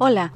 Hola,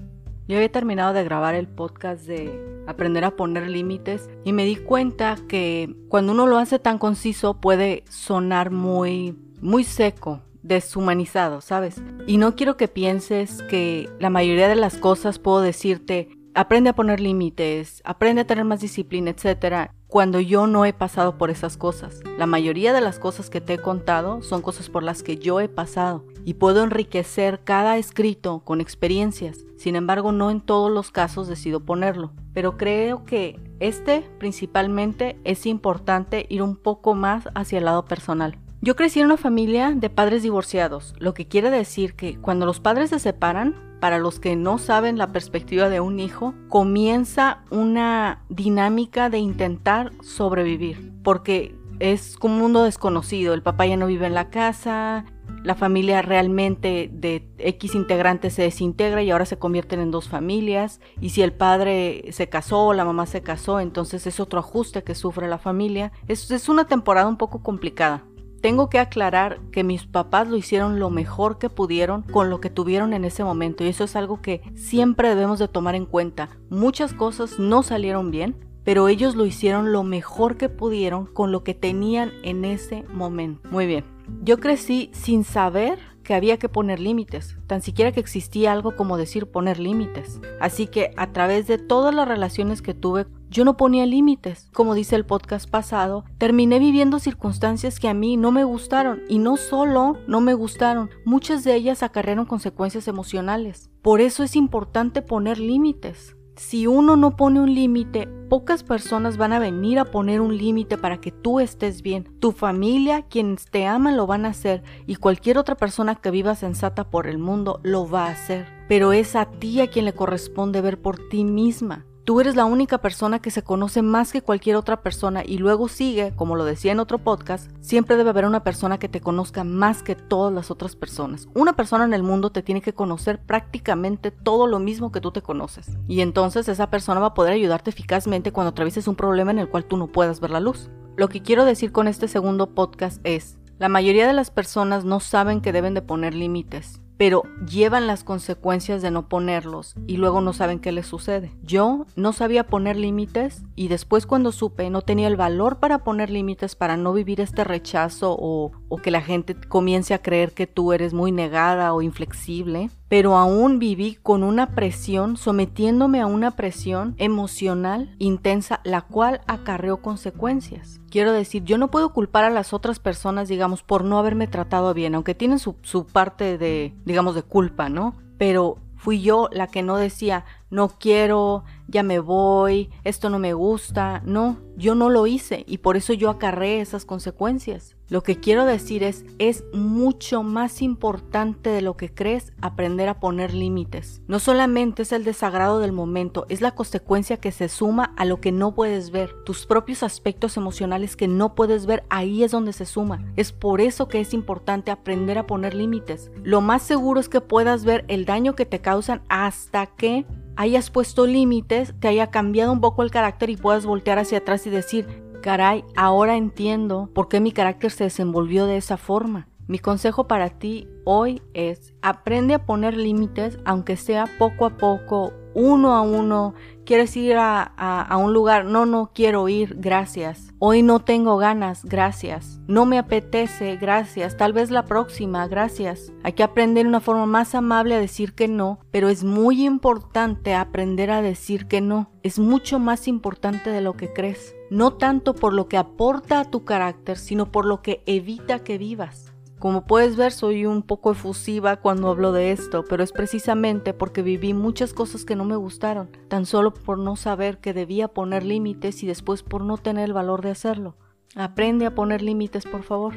yo había terminado de grabar el podcast de aprender a poner límites y me di cuenta que cuando uno lo hace tan conciso puede sonar muy, muy seco, deshumanizado, ¿sabes? Y no quiero que pienses que la mayoría de las cosas puedo decirte, aprende a poner límites, aprende a tener más disciplina, etcétera, cuando yo no he pasado por esas cosas. La mayoría de las cosas que te he contado son cosas por las que yo he pasado y puedo enriquecer cada escrito con experiencias. Sin embargo, no en todos los casos decido ponerlo. Pero creo que este principalmente es importante ir un poco más hacia el lado personal. Yo crecí en una familia de padres divorciados, lo que quiere decir que cuando los padres se separan, para los que no saben la perspectiva de un hijo, comienza una dinámica de intentar sobrevivir, porque es como un mundo desconocido, el papá ya no vive en la casa, la familia realmente de X integrantes se desintegra y ahora se convierten en dos familias. Y si el padre se casó o la mamá se casó, entonces es otro ajuste que sufre la familia. Es, es una temporada un poco complicada. Tengo que aclarar que mis papás lo hicieron lo mejor que pudieron con lo que tuvieron en ese momento y eso es algo que siempre debemos de tomar en cuenta. Muchas cosas no salieron bien, pero ellos lo hicieron lo mejor que pudieron con lo que tenían en ese momento. Muy bien. Yo crecí sin saber que había que poner límites, tan siquiera que existía algo como decir poner límites. Así que a través de todas las relaciones que tuve yo no ponía límites. Como dice el podcast pasado, terminé viviendo circunstancias que a mí no me gustaron y no solo no me gustaron, muchas de ellas acarrearon consecuencias emocionales. Por eso es importante poner límites. Si uno no pone un límite, pocas personas van a venir a poner un límite para que tú estés bien. Tu familia, quienes te aman, lo van a hacer y cualquier otra persona que viva sensata por el mundo lo va a hacer. Pero es a ti a quien le corresponde ver por ti misma. Tú eres la única persona que se conoce más que cualquier otra persona y luego sigue, como lo decía en otro podcast, siempre debe haber una persona que te conozca más que todas las otras personas. Una persona en el mundo te tiene que conocer prácticamente todo lo mismo que tú te conoces. Y entonces esa persona va a poder ayudarte eficazmente cuando atravieses un problema en el cual tú no puedas ver la luz. Lo que quiero decir con este segundo podcast es, la mayoría de las personas no saben que deben de poner límites pero llevan las consecuencias de no ponerlos y luego no saben qué les sucede. Yo no sabía poner límites y después cuando supe no tenía el valor para poner límites para no vivir este rechazo o, o que la gente comience a creer que tú eres muy negada o inflexible pero aún viví con una presión, sometiéndome a una presión emocional intensa, la cual acarreó consecuencias. Quiero decir, yo no puedo culpar a las otras personas, digamos, por no haberme tratado bien, aunque tienen su, su parte de, digamos, de culpa, ¿no? Pero fui yo la que no decía, no quiero, ya me voy, esto no me gusta. No, yo no lo hice y por eso yo acarré esas consecuencias. Lo que quiero decir es, es mucho más importante de lo que crees aprender a poner límites. No solamente es el desagrado del momento, es la consecuencia que se suma a lo que no puedes ver. Tus propios aspectos emocionales que no puedes ver, ahí es donde se suma. Es por eso que es importante aprender a poner límites. Lo más seguro es que puedas ver el daño que te causan hasta que hayas puesto límites, te haya cambiado un poco el carácter y puedas voltear hacia atrás y decir, caray, ahora entiendo por qué mi carácter se desenvolvió de esa forma. Mi consejo para ti hoy es, aprende a poner límites, aunque sea poco a poco, uno a uno. ¿Quieres ir a, un lugar? No, no quiero ir, gracias. Hoy no tengo ganas, gracias. No me apetece, gracias. Tal vez la próxima, gracias. Hay que aprender una forma más amable a decir que no, pero es muy importante aprender a decir que no. Es mucho más importante de lo que crees. No tanto por lo que aporta a tu carácter, sino por lo que evita que vivas. Como puedes ver, soy un poco efusiva cuando hablo de esto, pero es precisamente porque viví muchas cosas que no me gustaron, tan solo por no saber que debía poner límites y después por no tener el valor de hacerlo. Aprende a poner límites, por favor.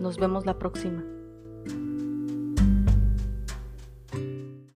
Nos vemos la próxima.